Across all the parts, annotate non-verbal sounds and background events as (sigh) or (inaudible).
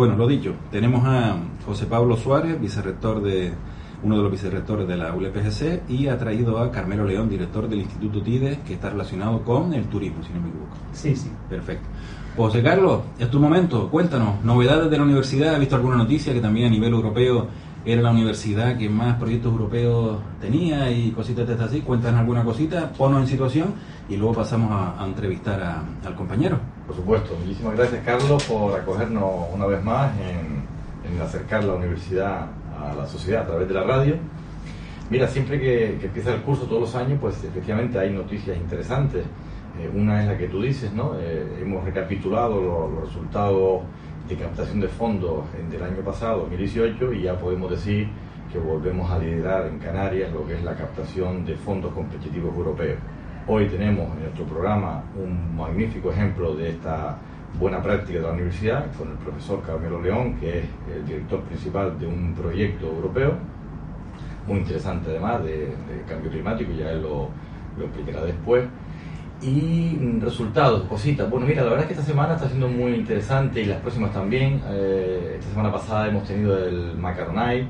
Bueno, lo dicho, tenemos a José Pablo Suárez, vicerrector de uno de los vicerrectores de la ULPGC, y ha traído a Carmelo León, director del Instituto TIDES, que está relacionado con el turismo, si no me equivoco. Sí, sí. Perfecto. José Carlos, es tu momento, cuéntanos, novedades de la universidad, ¿has visto alguna noticia que también a nivel europeo era la universidad que más proyectos europeos tenía y cositas de estas así? Cuéntanos alguna cosita, ponnos en situación y luego pasamos a, entrevistar al compañero. Por supuesto, muchísimas gracias Carlos por acogernos una vez más en, acercar la universidad a la sociedad a través de la radio. Mira, siempre que, empieza el curso todos los años, pues efectivamente hay noticias interesantes. Eh, una es la que tú dices, ¿no? Eh, hemos recapitulado los, resultados de captación de fondos del año pasado, 2018, y ya podemos decir que volvemos a liderar en Canarias lo que es la captación de fondos competitivos europeos. Hoy tenemos en nuestro programa un magnífico ejemplo de esta buena práctica de la universidad con el profesor Carmelo León, que es el director principal de un proyecto europeo, muy interesante además de, cambio climático, ya él lo, lo, explicará después. Y resultados, cositas. Bueno, mira, la verdad es que esta semana está siendo muy interesante y las próximas también. Eh, esta semana pasada hemos tenido el Macaronay,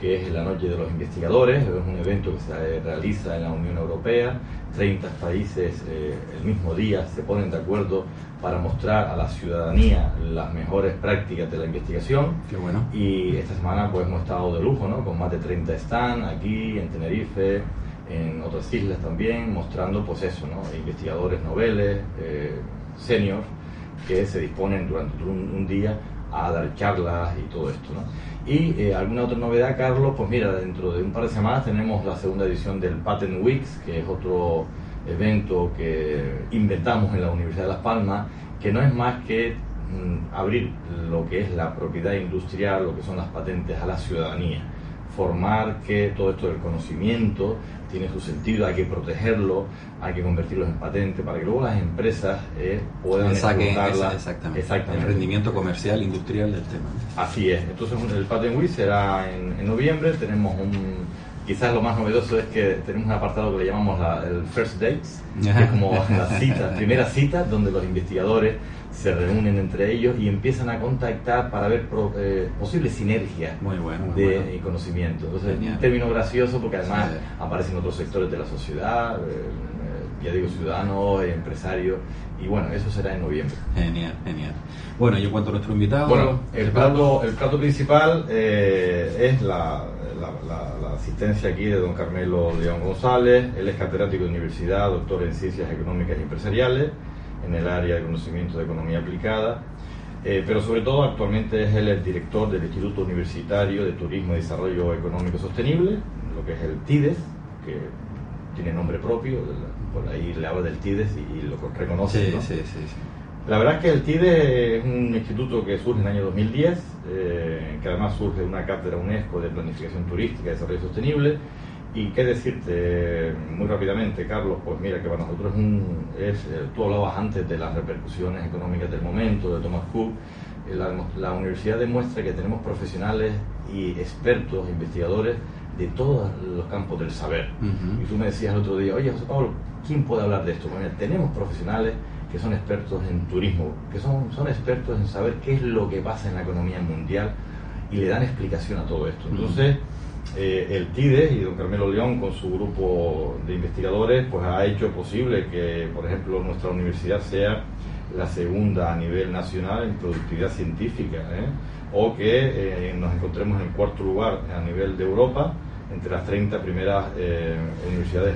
que es la Noche de los Investigadores, es un evento que se realiza en la Unión Europea. 30 países eh, el mismo día se ponen de acuerdo para mostrar a la ciudadanía las mejores prácticas de la investigación. Qué bueno. Y esta semana pues hemos estado de lujo, ¿no? Con más de 30 stands aquí en Tenerife, en otras islas también, mostrando pues eso, ¿no? Investigadores noveles, eh, seniors, que se disponen durante un, día a dar charlas y todo esto, ¿no? Y eh, alguna otra novedad, Carlos, pues mira, dentro de un par de semanas tenemos la segunda edición del Patent Weeks, que es otro evento que inventamos en la Universidad de Las Palmas, que no es más que mm, abrir lo que es la propiedad industrial, lo que son las patentes a la ciudadanía, formar que todo esto del conocimiento tiene su sentido, hay que protegerlo, hay que convertirlo en patente para que luego las empresas eh, puedan explotarla. exactamente, El rendimiento comercial, industrial del tema. Así es. Entonces el Patent Week será en, en noviembre, tenemos un quizás lo más novedoso es que tenemos un apartado que le llamamos el First Dates, que es como (laughs) la cita, primera cita, donde los investigadores se reúnen entre ellos y empiezan a contactar para ver eh, posibles sinergias de conocimiento. Entonces, un término gracioso porque además aparecen otros sectores de la sociedad, eh, eh, ya digo, ciudadanos, empresarios, y bueno, eso será en noviembre. Genial, genial. Bueno, y en cuanto a nuestro invitado... Bueno, el plato, el plato principal es la la, asistencia aquí de don Carmelo León González. Él es catedrático de universidad, doctor en ciencias económicas y empresariales en el área de conocimiento de economía aplicada. Eh, pero sobre todo actualmente es él el director del Instituto Universitario de Turismo y Desarrollo Económico Sostenible, lo que es el TIDES, que tiene nombre propio, por ahí le habla del TIDES y, lo reconoce. Sí, sí, sí, La verdad es que el TIDES es un instituto que surge en el año 2010 eh, que además surge de una cátedra UNESCO de Planificación Turística y Desarrollo Sostenible. Y qué decirte muy rápidamente, Carlos, pues mira que para nosotros es, un, es eh, tú hablabas antes de las repercusiones económicas del momento, de Thomas Cook, eh, la, universidad demuestra que tenemos profesionales y expertos, investigadores de todos los campos del saber. Y tú me decías el otro día, oye José Pablo, ¿quién puede hablar de esto? Bueno, tenemos profesionales que son expertos en turismo, que son, son expertos en saber qué es lo que pasa en la economía mundial y le dan explicación a todo esto. Entonces, eh, el TIDE y don Carmelo León con su grupo de investigadores pues ha hecho posible que, por ejemplo, nuestra universidad sea la segunda a nivel nacional en productividad científica, ¿eh? o que eh, nos encontremos en cuarto lugar a nivel de Europa entre las 30 primeras universidades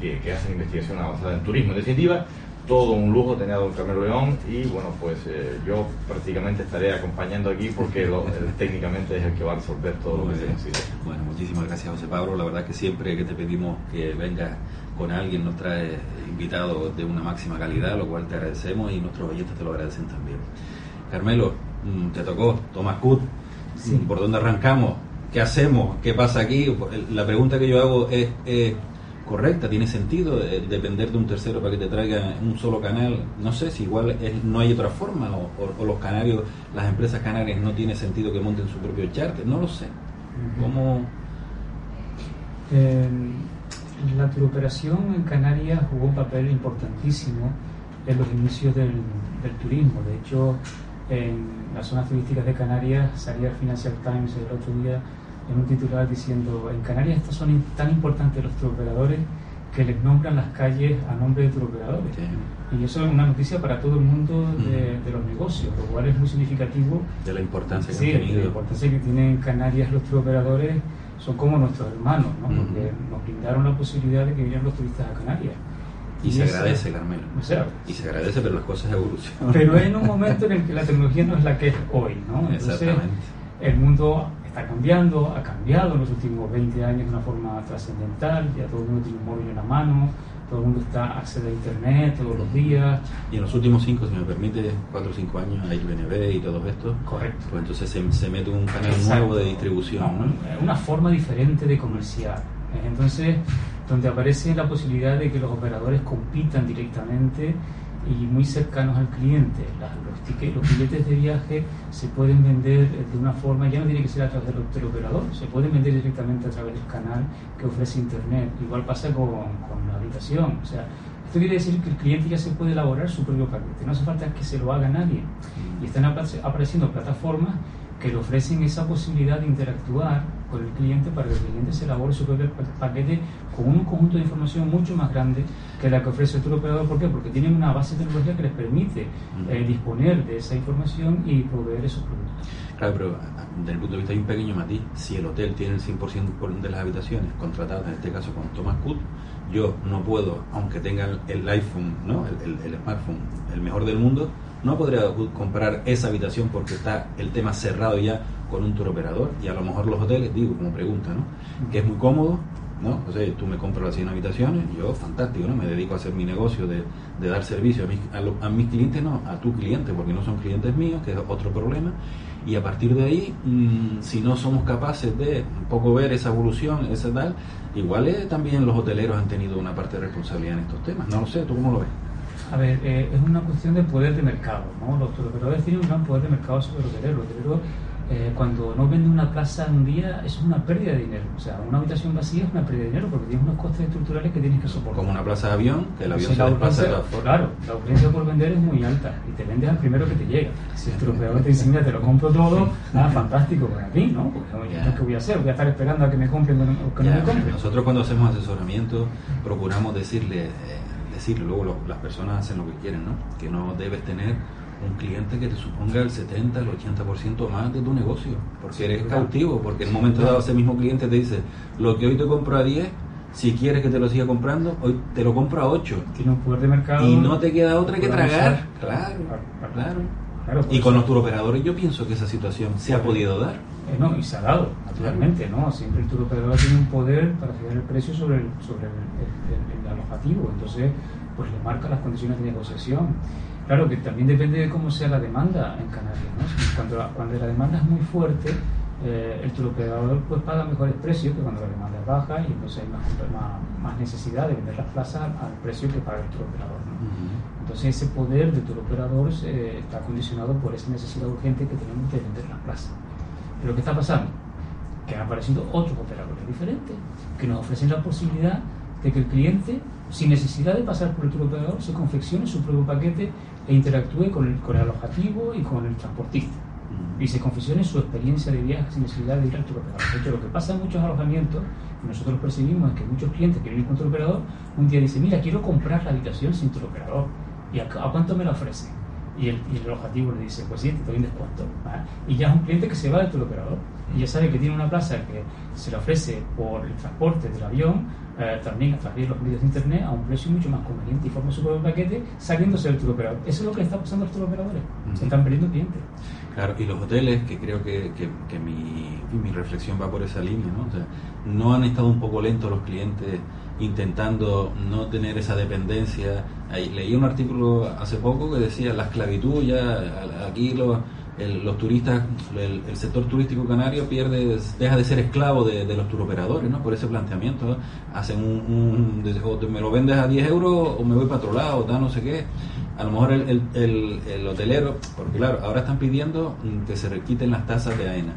que, que, hacen investigación avanzada en turismo. En definitiva, todo un lujo tener a don Carmelo León y bueno, pues eh, yo prácticamente estaré acompañando aquí porque (laughs) técnicamente es el que va a resolver todo lo que se. Bueno, muchísimas gracias José Pablo, la verdad que siempre que te pedimos que vengas con alguien nos trae invitados de una máxima calidad, lo cual te agradecemos y nuestros oyentes te lo agradecen también. Carmelo, mm, te tocó, Tomás Cut, ¿por dónde arrancamos? ¿Qué hacemos? ¿Qué pasa aquí? La pregunta que yo hago es correcta, tiene sentido depender de un tercero para que te traiga un solo canal. No sé si igual no hay otra forma o, los canarios, las empresas canarias no tiene sentido que monten su propio charter, no lo sé. ¿Cómo? Eh, la turoperación en Canarias jugó un papel importantísimo en los inicios del, turismo. De hecho, en las zonas turísticas de Canarias salía el Financial Times el otro día en un titular diciendo en Canarias estos son tan importantes los turoperadores que les nombran las calles a nombre de turoperadores. Y eso es una noticia para todo el mundo de, los negocios, lo cual es muy significativo. De la importancia que sí, tenido. la importancia que tienen en Canarias los turoperadores son como nuestros hermanos, ¿no? porque nos brindaron la posibilidad de que vinieran los turistas a Canarias. Y, se agradece, Carmelo. y se agradece, pero las cosas evolucionan. Pero en un momento en el que la tecnología no es la que es hoy, ¿no? Entonces, el mundo está cambiando, ha cambiado en los últimos 20 años de una forma trascendental, ya todo el mundo tiene un móvil en la mano, todo el mundo está accede a internet todos los días. Y en los últimos 5, si me permite, 4 o 5 años, hay BNB y todo esto. Correcto. Pues entonces se, se mete un canal nuevo de distribución. Una forma diferente de comerciar. Entonces, donde aparece la posibilidad de que los operadores compitan directamente y muy cercanos al cliente. los, tickets, los billetes de viaje se pueden vender de una forma, ya no tiene que ser a través del, operador, se pueden vender directamente a través del canal que ofrece Internet. Igual pasa con, con la habitación. O sea, esto quiere decir que el cliente ya se puede elaborar su propio paquete, no hace falta que se lo haga nadie. Y están apareciendo plataformas que le ofrecen esa posibilidad de interactuar con el cliente para que el cliente se elabore su propio paquete con un conjunto de información mucho más grande que la que ofrece el tour operador. ¿Por qué? Porque tienen una base tecnológica que les permite eh, disponer de esa información y proveer esos productos. Claro, pero desde el punto de vista hay un pequeño matiz. Si el hotel tiene el 100% de las habitaciones contratadas, en este caso con Thomas Cook, yo no puedo, aunque tenga el iPhone, ¿no? el, el smartphone, el mejor del mundo, no podría comprar esa habitación porque está el tema cerrado ya con un tour operador y a lo mejor los hoteles, digo como pregunta, ¿no? Que es muy cómodo, ¿no? O sea, tú me compras las 100 habitaciones, yo fantástico, ¿no? Me dedico a hacer mi negocio de, dar servicio a mis, a, mis, clientes, no, a tu cliente, porque no son clientes míos, que es otro problema. Y a partir de ahí, mm, si no somos capaces de un poco ver esa evolución, esa tal, igual eh, también los hoteleros han tenido una parte de responsabilidad en estos temas. No lo sé, ¿tú cómo lo ves? A ver, eh, es una cuestión de poder de mercado. ¿no? Los operadores tienen un gran poder de mercado sobre el hotelero. El hotelero, eh, cuando no vende una plaza un día, es una pérdida de dinero. O sea, una habitación vacía es una pérdida de dinero porque tienes unos costes estructurales que tienes que soportar. Como una plaza de avión, que el avión se desplaza de Claro, la urgencia por vender es muy alta y te vendes al primero que te llega. Si el operador te dice, mira, te lo compro todo, nada, fantástico para ti, ¿no? Porque, ¿qué voy a hacer? Voy a estar esperando a que me compren o que no me compren. Nosotros cuando hacemos asesoramiento procuramos decirle... Eh, decirlo, luego las personas hacen lo que quieren, ¿no? Que no debes tener un cliente que te suponga el 70, el 80% más de tu negocio, porque eres cautivo, porque en un momento dado ese mismo cliente te dice, lo que hoy te compro a 10, si quieres que te lo siga comprando, hoy te lo compro a 8. Tiene un poder de mercado. Y no te queda otra que tragar. Claro, claro. y con los turoperadores yo pienso que esa situación se ha podido dar. Eh, no, y dado, naturalmente, ¿no? Siempre el turoperador tiene un poder para fijar el precio sobre el, sobre el, alojativo, entonces pues le marca las condiciones de negociación. Claro que también depende de cómo sea la demanda en Canarias, ¿no? Cuando, cuando la demanda es muy fuerte, eh, el turoperador pues paga mejores precios que cuando la demanda es baja y entonces hay más, más, necesidad de vender las plazas al precio que paga el turoperador. ¿no? Entonces ese poder del turoperador eh, está condicionado por esa necesidad urgente que tenemos de vender las plazas. Pero ¿qué está pasando? Que han aparecido otros operadores diferentes que nos ofrecen la posibilidad de que el cliente, sin necesidad de pasar por el tour operador, se confeccione su propio paquete e interactúe con el, con el alojativo y con el transportista. Y se confeccione su experiencia de viaje sin necesidad de ir al tour operador. De hecho, lo que pasa en muchos alojamientos, y nosotros percibimos, es que muchos clientes que vienen con tour operador, un día dicen, mira, quiero comprar la habitación sin tour operador. ¿Y a, a cuánto me la ofrecen? Y el, y el objetivo le dice, pues sí, te doy un descuento. Y ya es un cliente que se va del operador y ya sabe que tiene una plaza que se le ofrece por el transporte del avión, eh, también a través de los medios de internet, a un precio mucho más conveniente y forma su propio paquete saliéndose del operador. Eso es lo que está pasando a los operadores. Se están perdiendo clientes. Claro, y los hoteles, que creo que, que, que mi, mi, reflexión va por esa línea, ¿no? O sea, no han estado un poco lentos los clientes intentando no tener esa dependencia. leí un artículo hace poco que decía la esclavitud, ya aquí los, los turistas, el, sector turístico canario pierde, deja de ser esclavo de, los turoperadores, ¿no? Por ese planteamiento, hacen un, o me lo vendes a 10 euros o me voy para otro lado, o no sé qué. A lo mejor el, el, hotelero, porque claro, ahora están pidiendo que se requiten las tasas de AENA,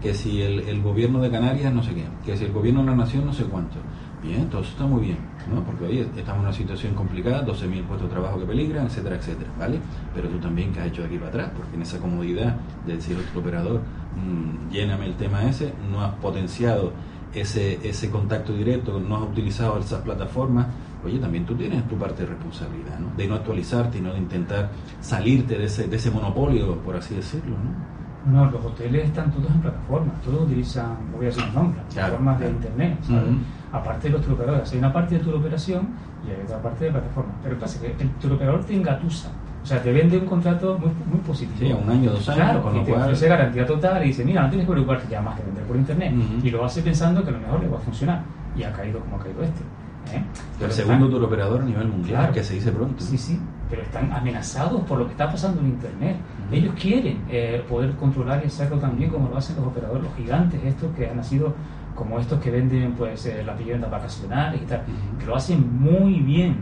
que si el, gobierno de Canarias no sé qué, que si el gobierno de la nación no sé cuánto. Bien, todo eso está muy bien. ¿no? Porque hoy estamos en una situación complicada, 12.000 puestos de trabajo que peligran, etcétera, etcétera, ¿vale? Pero tú también, ¿qué has hecho de aquí para atrás? Porque en esa comodidad de decir otro operador, mmm, lléname el tema ese, no has potenciado ese, ese contacto directo, no has utilizado esas plataformas, oye, también tú tienes tu parte de responsabilidad, ¿no? De no actualizarte y no de intentar salirte de ese, de ese monopolio, por así decirlo, ¿no? No, los hoteles están todos en plataformas, todos utilizan, voy a decir un nombre, plataformas de internet, ¿sabes? Aparte de los turoperadores, hay una parte de turoperación y hay otra parte de plataforma. Pero pasa que el turoperador te engatusa, o sea, te vende un contrato muy, muy positivo. Sí, un año, dos años, claro, con lo te cual... ofrece garantía total y dice, mira, no tienes que preocuparte ya más que vender por internet. Y lo hace pensando que a lo mejor le va a funcionar. Y ha caído como ha caído este. ¿eh? el segundo están, turoperador a nivel mundial, claro, que se dice pronto. Sí, sí, pero están amenazados por lo que está pasando en Internet. Ellos quieren eh, poder controlar y hacerlo también como lo hacen los operadores, los gigantes estos que han nacido como estos que venden pues eh, las viviendas vacacionales y tal, que lo hacen muy bien.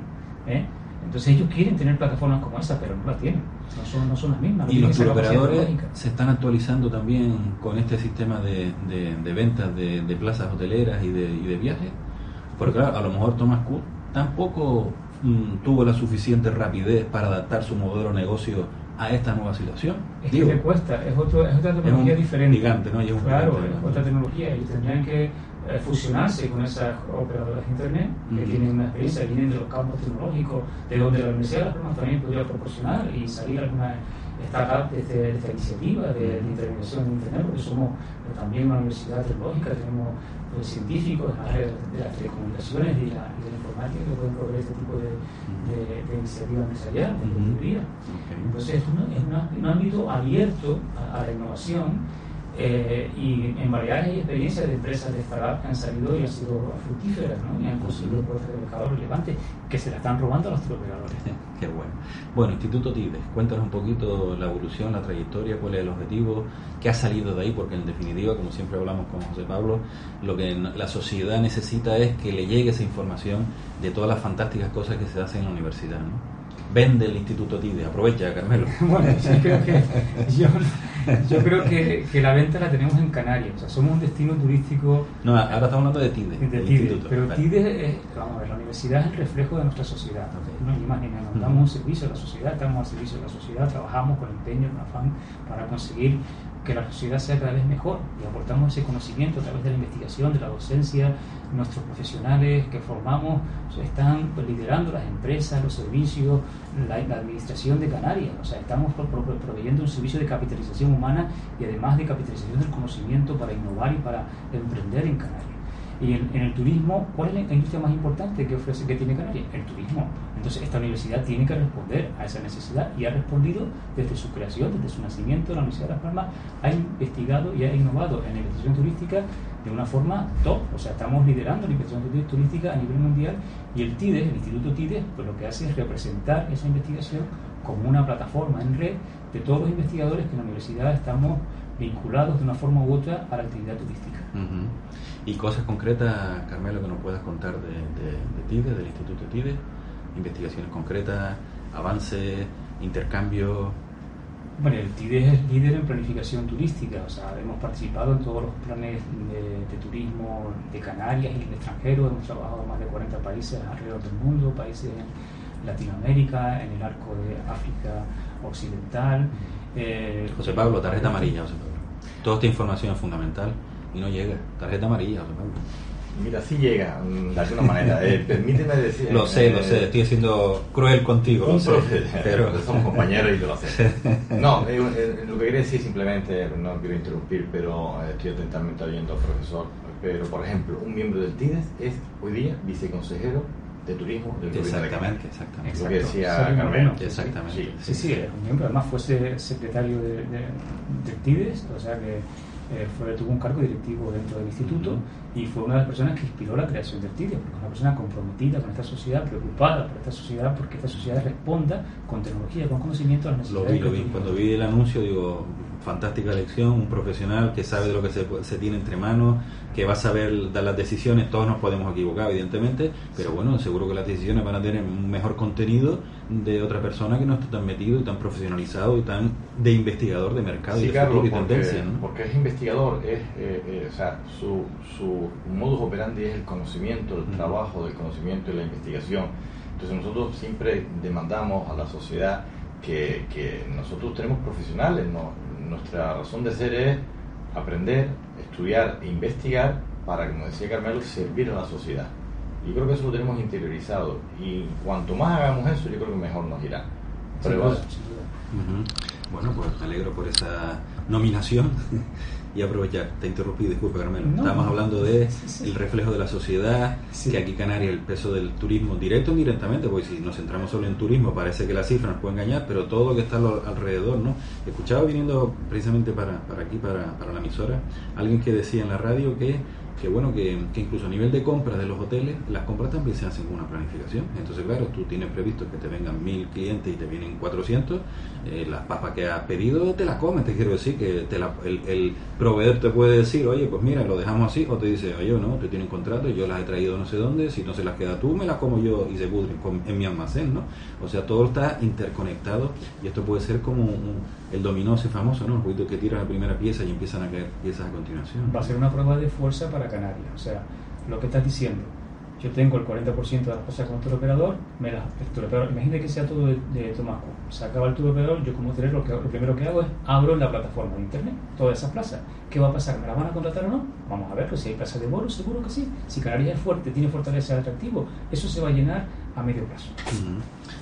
¿eh? Entonces ellos quieren tener plataformas como esa, pero no las tienen, no son, no son las mismas. No y los operadores se están actualizando también con este sistema de, de, de ventas de, de, plazas hoteleras y de, y de viajes. Porque claro, a lo mejor Thomas Cook tampoco mmm, tuvo la suficiente rapidez para adaptar su modelo de negocio a esta nueva situación. Es Digo, que le cuesta, es, otro, es otra tecnología es diferente. Gigante, ¿no? Y es claro, gigante, es otra tecnología y tendrían que eh, fusionarse con esas operadoras de Internet que tienen una experiencia, vienen de los campos tecnológicos, de donde la Universidad de Las Palmas también podría proporcionar y salir alguna startup de, de, esta iniciativa de, de, intervención en Internet, porque somos pues, también una universidad tecnológica, tenemos pues, científicos de las telecomunicaciones y, la, y de la informática que pueden proveer este tipo de, iniciativa empresarial, de ingeniería. Entonces, es, un, es una, un ámbito abierto a, a la innovación eh, y en variedades hay experiencias de empresas de startup que han salido y han sido fructíferas ¿no? y han conseguido puestos de mercado relevantes que se la están robando a los turoperadores. (laughs) Qué bueno. Bueno, Instituto TIDES, cuéntanos un poquito la evolución, la trayectoria, cuál es el objetivo, qué ha salido de ahí, porque en definitiva, como siempre hablamos con José Pablo, lo que la sociedad necesita es que le llegue esa información de todas las fantásticas cosas que se hacen en la universidad. ¿no? Vende el Instituto TIDE, aprovecha, Carmelo. (laughs) bueno, yo creo que, yo, yo creo que, que, la venta la tenemos en Canarias, o sea, somos un destino turístico. No, ahora estamos hablando de TIDE. De TIDE pero vale. TIDE es, vamos a ver, la universidad es el reflejo de nuestra sociedad. Okay. No, ni más ni menos, damos un servicio a la sociedad, estamos al servicio de la sociedad, trabajamos con empeño, con afán para conseguir que la sociedad sea cada vez mejor y aportamos ese conocimiento a través de la investigación, de la docencia, nuestros profesionales que formamos están liderando las empresas, los servicios, la, administración de Canarias, o sea, estamos pro, proveyendo un servicio de capitalización humana y además de capitalización del conocimiento para innovar y para emprender en Canarias. Y en, el turismo, ¿cuál es la industria más importante que ofrece que tiene Canarias? El turismo. Entonces, esta universidad tiene que responder a esa necesidad y ha respondido desde su creación, desde su nacimiento. La Universidad de Las Palmas ha investigado y ha innovado en la investigación turística de una forma top. O sea, estamos liderando la investigación turística a nivel mundial y el TIDES, el Instituto TIDES, pues lo que hace es representar esa investigación como una plataforma en red de todos los investigadores que en la universidad estamos vinculados de una forma u otra a la actividad turística. Uh -huh. ¿Y cosas concretas, Carmelo, que nos puedas contar de, de, de TIDE, del Instituto TIDE? Investigaciones concretas, avances, intercambios. Bueno, el TIDE es líder en planificación turística, o sea, hemos participado en todos los planes de, de turismo de Canarias y el extranjero, hemos trabajado en más de 40 países alrededor del mundo, países Latinoamérica, en el arco de África Occidental. Eh, José Pablo, tarjeta amarilla, José Pablo. Toda esta información es fundamental y no llega. Tarjeta amarilla, José Pablo. Mira, sí llega, de alguna manera. Eh, permíteme decir. Lo sé, eh, lo sé, estoy siendo cruel contigo. Lo sé, pero (laughs) somos compañeros y te lo sé. No, eh, lo que quería decir simplemente, no quiero interrumpir, pero estoy atentamente oyendo al profesor. Pero, por ejemplo, un miembro del TIDES es hoy día viceconsejero de turismo del exactamente, de exactamente. Lo que decía. Exactamente. Sí, sí, sí, es un miembro. Además, fue secretario de, de, del TIDES, o sea que eh, fue, tuvo un cargo directivo dentro del instituto uh -huh. y fue una de las personas que inspiró la creación del TIDES, porque es una persona comprometida con esta sociedad, preocupada por esta sociedad, porque esta sociedad responda con tecnología, con conocimiento a las necesidades. Lo vi, lo vi. Cuando vi el anuncio, digo, fantástica lección, un profesional que sabe de lo que se, se, tiene entre manos, que va a saber dar las decisiones, todos nos podemos equivocar evidentemente, pero bueno, seguro que las decisiones van a tener un mejor contenido de otra persona que no está tan metido y tan profesionalizado y tan de investigador de mercado y de Carlos, y tendencia. Porque es investigador, es, eh, eh, o sea, su, su modus operandi es el conocimiento, el trabajo del conocimiento y la investigación. Entonces nosotros siempre demandamos a la sociedad que, que nosotros tenemos profesionales, ¿no? Nuestra razón de ser es aprender, estudiar e investigar para, como decía Carmelo, servir a la sociedad. Y creo que eso lo tenemos interiorizado. Y cuanto más hagamos eso, yo creo que mejor nos irá. Bueno, pues me alegro por esa nominación. Y aprovechar, te interrumpí, disculpa Carmelo. Estábamos hablando de el reflejo de la sociedad, que aquí Canarias el peso del turismo directo o indirectamente, porque si nos centramos solo en turismo parece que la cifra nos puede engañar, pero todo lo que está alrededor, ¿no? Escuchaba viniendo precisamente para, para aquí, para, para la emisora, alguien que decía en la radio que que bueno, que, incluso a nivel de compras de los hoteles, las compras también se hacen con una planificación. Entonces, claro, tú tienes previsto que te vengan mil clientes y te vienen 400, eh, las papas que has pedido te las comes, te quiero decir que te el, proveedor te puede decir, oye, pues mira, lo dejamos así, o te dice, oye, no, te tiene un contrato, yo las he traído no sé dónde, si no se las queda tú, me las como yo y se pudren en mi almacén, ¿no? O sea, todo está interconectado y esto puede ser como el dominó ese famoso, ¿no? El que tira la primera pieza y empiezan a caer piezas a continuación. Va a ser una prueba de fuerza para Canarias. O sea, lo que estás diciendo, yo tengo el 40% de las cosas con el operador, me las, el imagínate que sea todo de, de Tomás Se acaba el tour operador, yo como hotelero lo, lo primero que hago es abro la plataforma de internet, todas esas plazas. ¿Qué va a pasar? ¿Me las van a contratar o no? Vamos a ver, pues si hay plazas de bono, seguro que sí. Si Canarias es fuerte, tiene fortaleza atractivo, eso se va a llenar a medio plazo.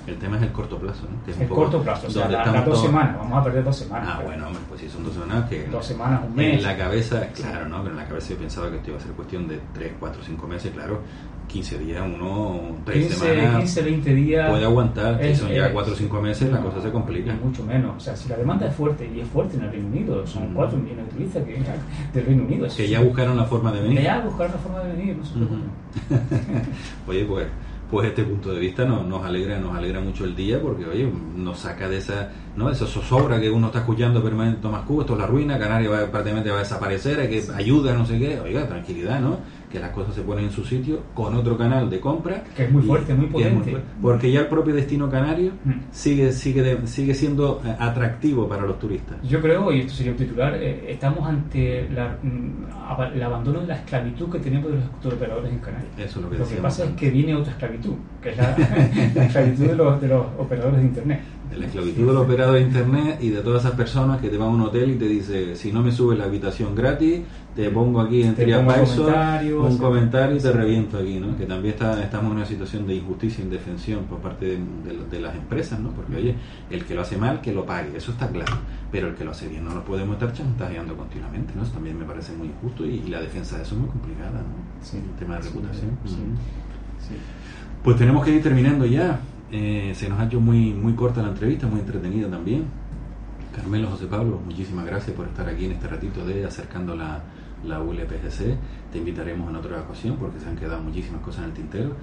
El tema es el corto plazo, ¿no? Que es el corto plazo, o sea, las dos semanas, vamos a perder dos semanas. Ah, bueno, hombre, pues si son dos semanas, que. Dos semanas, un mes. En la cabeza, claro, ¿no? Pero en la cabeza yo pensaba que esto iba a ser cuestión de tres, cuatro, cinco meses, claro. 15 días, uno, 3 semanas. 15, 20 días. Puede aguantar, si son ya 4 o 5 meses, la cosa se complica. Mucho menos. O sea, si la demanda es fuerte, y es fuerte en el Reino Unido, son 4 millones de turistas que vienen del Reino Unido. Que ya buscaron la forma de venir. Ya buscaron la forma de venir, no se (laughs) Oye, pues pues este punto de vista nos, nos alegra nos alegra mucho el día porque oye nos saca de esa no esa zozobra que uno está escuchando permanente Tomás Cuba esto es la ruina Canarias va, prácticamente va a desaparecer hay que ayuda no sé qué. Oiga tranquilidad no que las cosas se ponen en su sitio con otro canal de compra. Que es muy fuerte muy potente. porque ya el propio destino canario mm. sigue sigue sigue siendo eh, atractivo para los turistas. Yo creo y esto sería un titular eh, estamos ante la, mm, el abandono de la esclavitud que tenemos de los operadores en Canarias. Eso es lo que, lo que pasa es que viene otra esclavitud que es la, (laughs) la esclavitud de los, de los operadores de internet de la esclavitud del operador de internet y de todas esas personas que te van a un hotel y te dice si no me subes la habitación gratis te pongo aquí en un comentario y te reviento aquí ¿no? que también está, estamos en una situación de injusticia e indefensión por parte de, las empresas ¿no? porque oye el que lo hace mal que lo pague eso está claro. Pero el que lo hace bien no lo podemos estar chantajeando continuamente ¿no? eso también me parece muy injusto y, la defensa de eso es muy complicada ¿no? el tema de reputación. pues tenemos que ir terminando ya eh, se nos ha hecho muy, muy corta la entrevista, muy entretenida también. Carmelo José Pablo, muchísimas gracias por estar aquí en este ratito de acercando la, la ULPGC. Te invitaremos en otra ocasión porque se han quedado muchísimas cosas en el tintero.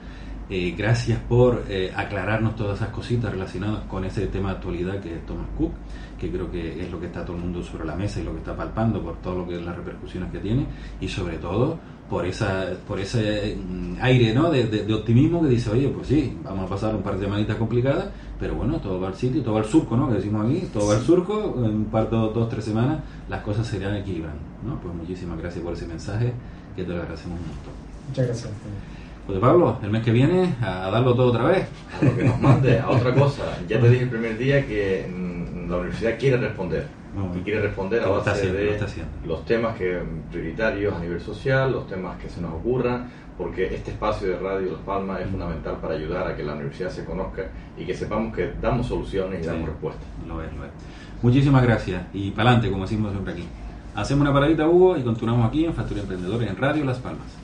Eh, gracias por eh, aclararnos todas esas cositas relacionadas con ese tema de actualidad que es Thomas Cook, que creo que es lo que está todo el mundo sobre la mesa y lo que está palpando por todo lo que es las repercusiones que tiene y sobre todo por esa por ese mm, aire ¿no? de, optimismo que dice, oye, pues sí, vamos a pasar un par de semanitas complicadas, pero bueno, todo va al sitio, todo va al surco, ¿no? que decimos aquí, todo va al surco, en un par de dos, tres semanas las cosas se irán equilibrando. ¿no? Pues muchísimas gracias por ese mensaje, que te lo agradecemos un montón. Muchas gracias. Pues Pablo, el mes que viene a darlo todo otra vez. A lo que nos mande, a otra cosa. (laughs) Ya te dije el primer día que mm, la universidad quiere responder. Y quiere responder a base de los temas que prioritarios a nivel social, los temas que se nos ocurran, porque este espacio de Radio Las Palmas es fundamental para ayudar a que la universidad se conozca y que sepamos que damos soluciones y damos respuestas. Lo es, lo es. Muchísimas gracias y para adelante, como decimos siempre aquí. Hacemos una paradita, Hugo, y continuamos aquí en Factoría Emprendedores en Radio Las Palmas.